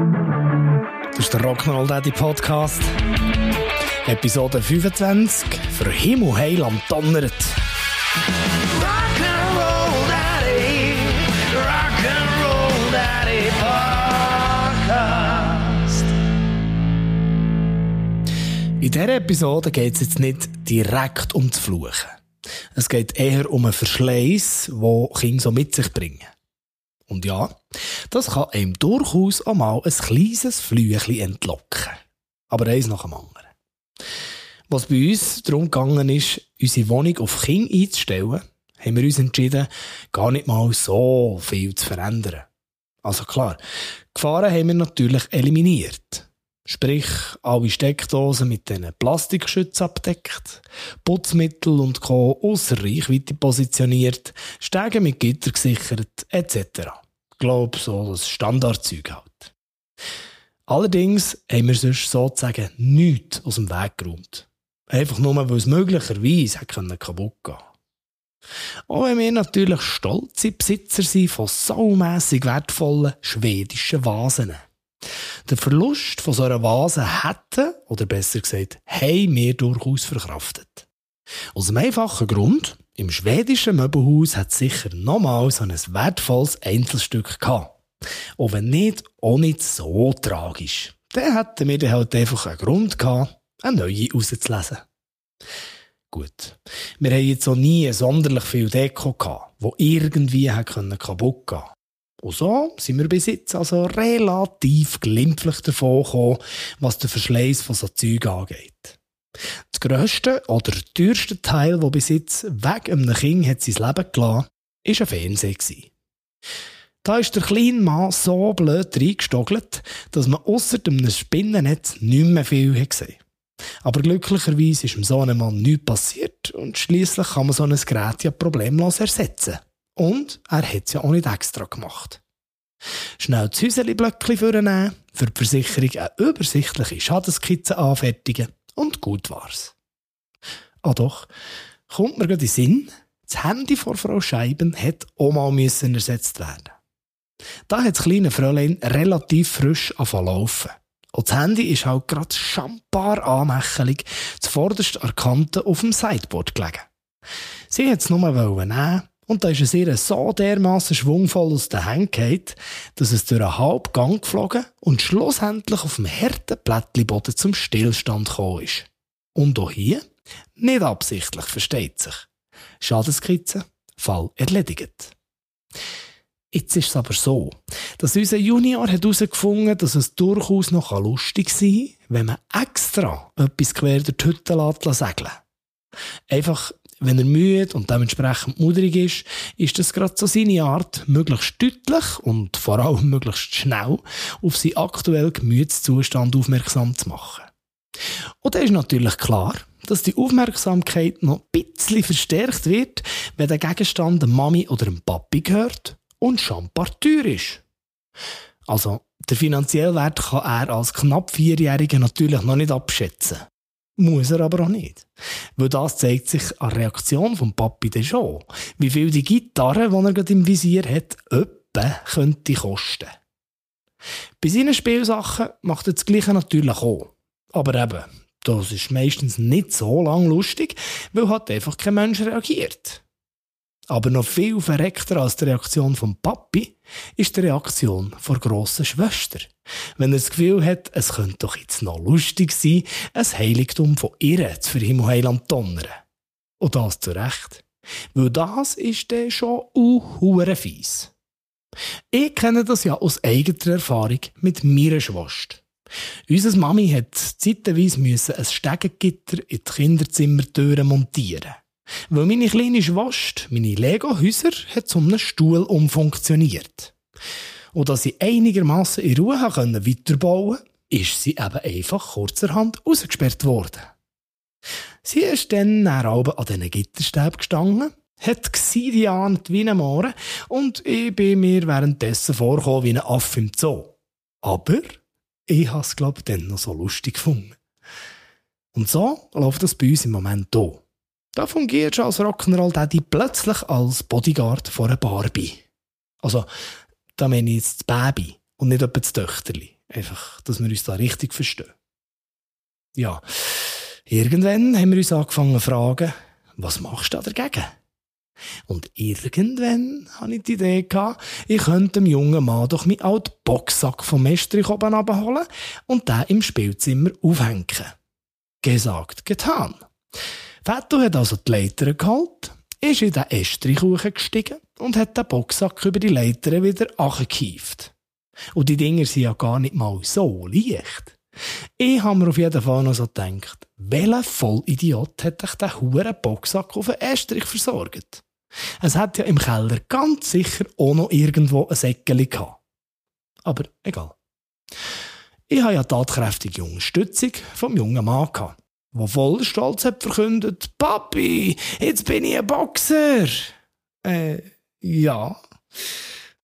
Das ist der Rock'n'Roll Daddy Podcast. Episode 25. Für Himmel heil am Donnert. Rock'n'Roll Daddy, Rock'n'Roll Daddy Podcast. In dieser Episode geht es jetzt nicht direkt um das Fluchen. Es geht eher um einen Verschleiß, den Kinder so mit sich bringen. Und ja, das kann einem durchaus auch mal ein kleines Flüchli entlocken. Aber eins nach dem anderen. Was bei uns darum gegangen ist, unsere Wohnung auf King einzustellen, haben wir uns entschieden, gar nicht mal so viel zu verändern. Also klar, Gefahren haben wir natürlich eliminiert. Sprich, alle Steckdosen mit diesen Plastikschützen abdeckt, Putzmittel und Co. ausser Reichweite positioniert, Stege mit Gitter gesichert, etc. Glaub, so das Standardzeug halt. Allerdings haben wir sonst sozusagen nichts aus dem Weg geräumt. Einfach nur, weil es möglicherweise kaputt gehen Auch wenn wir natürlich stolze Besitzer sind von saumässig wertvollen schwedischen Vasen. Der Verlust von so einer Vase hätten, oder besser gesagt, haben wir durchaus verkraftet. Aus einem einfachen Grund, im schwedischen Möbelhaus hat sicher nochmal so ein wertvolles Einzelstück gehabt. Auch wenn nicht, auch nicht so tragisch. Dann hätten wir halt einfach einen Grund gehabt, eine neue rauszulesen. Gut. Wir haben jetzt auch nie sonderlich viel Deko gehabt, wo irgendwie kaputt gehen und so sind wir bis jetzt also relativ glimpflich davon gekommen, was den Verschleiß von so Zeug angeht. Grösste oder teuerste Teil, das bis jetzt weg einem Kind hat sein Leben gelassen, war ein Fernseher. Da ist der kleine Mann so blöd reingestogelt, dass man ausser einem Spinnennetz nicht mehr viel gesehen Aber glücklicherweise ist dem so einem Mann nichts passiert und schließlich kann man so ein Gerät ja problemlos ersetzen. Und er hat es ja auch nicht extra gemacht. Schnell das Häuserli-Blöckchen vornehmen, für die Versicherung eine übersichtliche Schadenskizze anfertigen und gut war's. Ah doch, kommt mir gerade in Sinn, das Handy von Frau Scheiben hat mal müssen ersetzt werden. Da hat das kleine Fräulein relativ frisch laufen. Und das Handy ist halt gerade schambar anmächelig zuvorderst an Kante auf dem Sideboard gelegen. Sie hat es nur nehmen und da ist es ihr so dermaßen schwungvoll aus den Händen gefallen, dass es durch einen halben Gang geflogen und schlussendlich auf dem harten Plättchenboden zum Stillstand gekommen ist. Und auch hier, nicht absichtlich, versteht sich. Schadenskizze, Fall erledigt. Jetzt ist es aber so, dass unser Junior herausgefunden hat, dass es durchaus noch lustig sein kann, wenn man extra etwas quer durch die Hütte segeln Einfach wenn er müde und dementsprechend mudrig ist, ist das gerade so seine Art, möglichst deutlich und vor allem möglichst schnell auf seinen aktuellen Gemütszustand aufmerksam zu machen. Und da ist natürlich klar, dass die Aufmerksamkeit noch ein bisschen verstärkt wird, wenn der Gegenstand der Mami oder dem Papi gehört und schon teuer ist. Also, der finanzielle Wert kann er als knapp Vierjähriger natürlich noch nicht abschätzen. Muss er aber auch nicht. Weil das zeigt sich an der Reaktion vom Papi dann schon. Wie viel die Gitarre, die er gerade im Visier hat, öppe könnte kosten. Bei seinen Spielsachen macht er das Gleiche natürlich auch. Aber eben, das ist meistens nicht so lang lustig, weil hat einfach kein Mensch reagiert. Aber noch viel verreckter als die Reaktion vom Papi ist die Reaktion der grossen Schwester. Wenn er das Gefühl hat, es könnte doch jetzt noch lustig sein, ein Heiligtum von ihr zu verhimmeln und donnern. Und das zu Recht. Weil das ist dann schon uh, fies. Ich kenne das ja aus eigener Erfahrung mit meiner Schwester. Unsere Mami hat zeitweise ein Stegengitter in die Kinderzimmertüren montieren. Weil meine kleine Schwester, meine Lego-Häuser, hat zu einem Stuhl umfunktioniert. Und dass sie einigermaßen in Ruhe können weiterbauen konnte, ist sie eben einfach kurzerhand rausgesperrt worden. Sie ist dann oben an diesen Gitterstäben gestanden, hat gesidiant wie ein Mohren und ich bin mir währenddessen vorgekommen wie ein Affe im Zoo. Aber ich habe es, glaube ich, dann noch so lustig gefunden. Und so läuft das bei uns im Moment hier. Da fungiert schon als Rock'n'Roll Daddy plötzlich als Bodyguard von einer Barbie. Also, da meine ich jetzt das Baby und nicht etwa das Töchterli. Einfach, dass wir uns da richtig verstehen. Ja, irgendwann haben wir uns angefangen zu fragen, was machst du da dagegen? Und irgendwann hatte ich die Idee, gehabt, ich könnte dem jungen Mann doch meinen alten Boxsack vom Estrich oben abholen und den im Spielzimmer aufhängen. Gesagt, getan. Vetto hat also die Leiter geholt, ist in den Estrich gestiegen und hat den Boxsack über die Leiter wieder angekieft. Und die Dinger sind ja gar nicht mal so leicht. Ich habe mir auf jeden Fall noch so gedacht, welcher Vollidiot hat dich den huren Boxsack auf den Estrich versorgt? Es hat ja im Keller ganz sicher auch noch irgendwo ein Säckchen gehabt. Aber egal. Ich habe ja tatkräftige Unterstützung vom jungen Mann gehabt, der voll Stolz hat verkündet, Papi, jetzt bin ich ein Boxer. Äh, ja.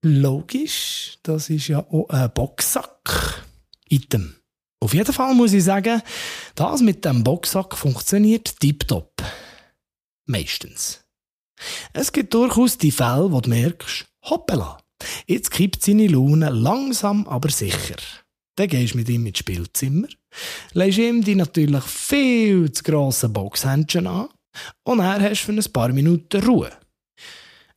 Logisch, das ist ja auch ein Boxsack. Item. Auf jeden Fall muss ich sagen, das mit dem Boxsack funktioniert tiptop. Meistens. Es gibt durchaus die Fälle, wo du merkst, hoppala, jetzt kippt seine Laune langsam, aber sicher. Dann gehst du mit ihm ins Spielzimmer, legst ihm die natürlich viel zu grossen Boxhändchen an und er hast für ein paar Minuten Ruhe.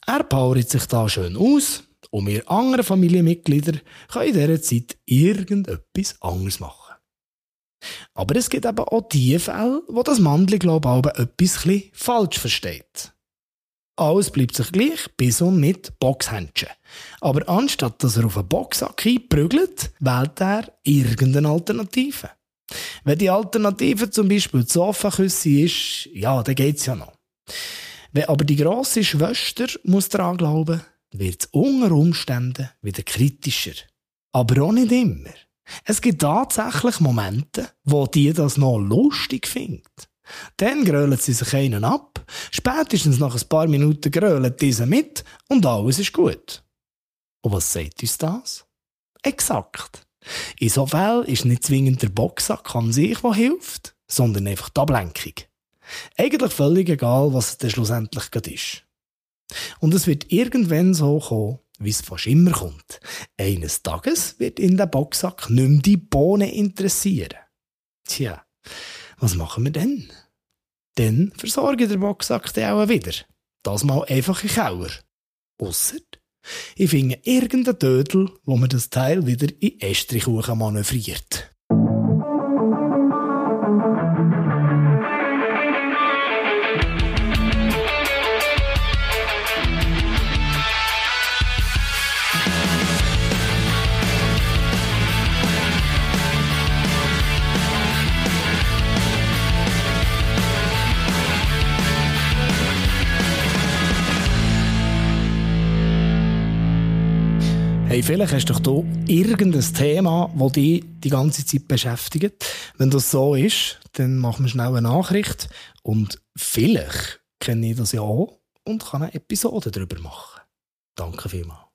Er powert sich da schön aus und wir anderen Familienmitglieder können in dieser Zeit irgendetwas anderes machen. Aber es gibt eben auch die Fälle, wo das Mandli, glaube ich, etwas falsch versteht. Alles bleibt sich gleich, bis und mit Boxhändchen. Aber anstatt dass er auf einen Boxsack einprügelt, wählt er irgendeine Alternative. Wenn die Alternative zum Beispiel die Sofaküsse ist, ja, dann geht's ja noch. Wenn aber die grosse Schwester muss daran glauben, wird es unter Umständen wieder kritischer. Aber auch nicht immer. Es gibt tatsächlich Momente, wo die das noch lustig findet. Dann grölen sie sich einen ab, spätestens nach ein paar Minuten grölen diese mit und alles ist gut. Und was sagt uns das? Exakt. In so Fällen ist nicht zwingend der Boxsack an sich, der hilft, sondern einfach die Ablenkung. Eigentlich völlig egal, was es dann schlussendlich ist. Und es wird irgendwann so kommen, wie es fast immer kommt. Eines Tages wird in der Boxsack nicht mehr die Bohne interessieren. Tja, was machen wir denn? Dann versorge den Boxsack dann auch wieder. Das mal einfach in Keller. Ausser, ich finde irgendeinen Dödel, wo man das Teil wieder in Estrichkuchen manövriert. Hey, vielleicht hast du hier irgendein Thema, das dich die ganze Zeit beschäftigt. Wenn das so ist, dann machen wir schnell eine Nachricht und vielleicht kenne ich das ja auch und kann eine Episode darüber machen. Danke vielmals.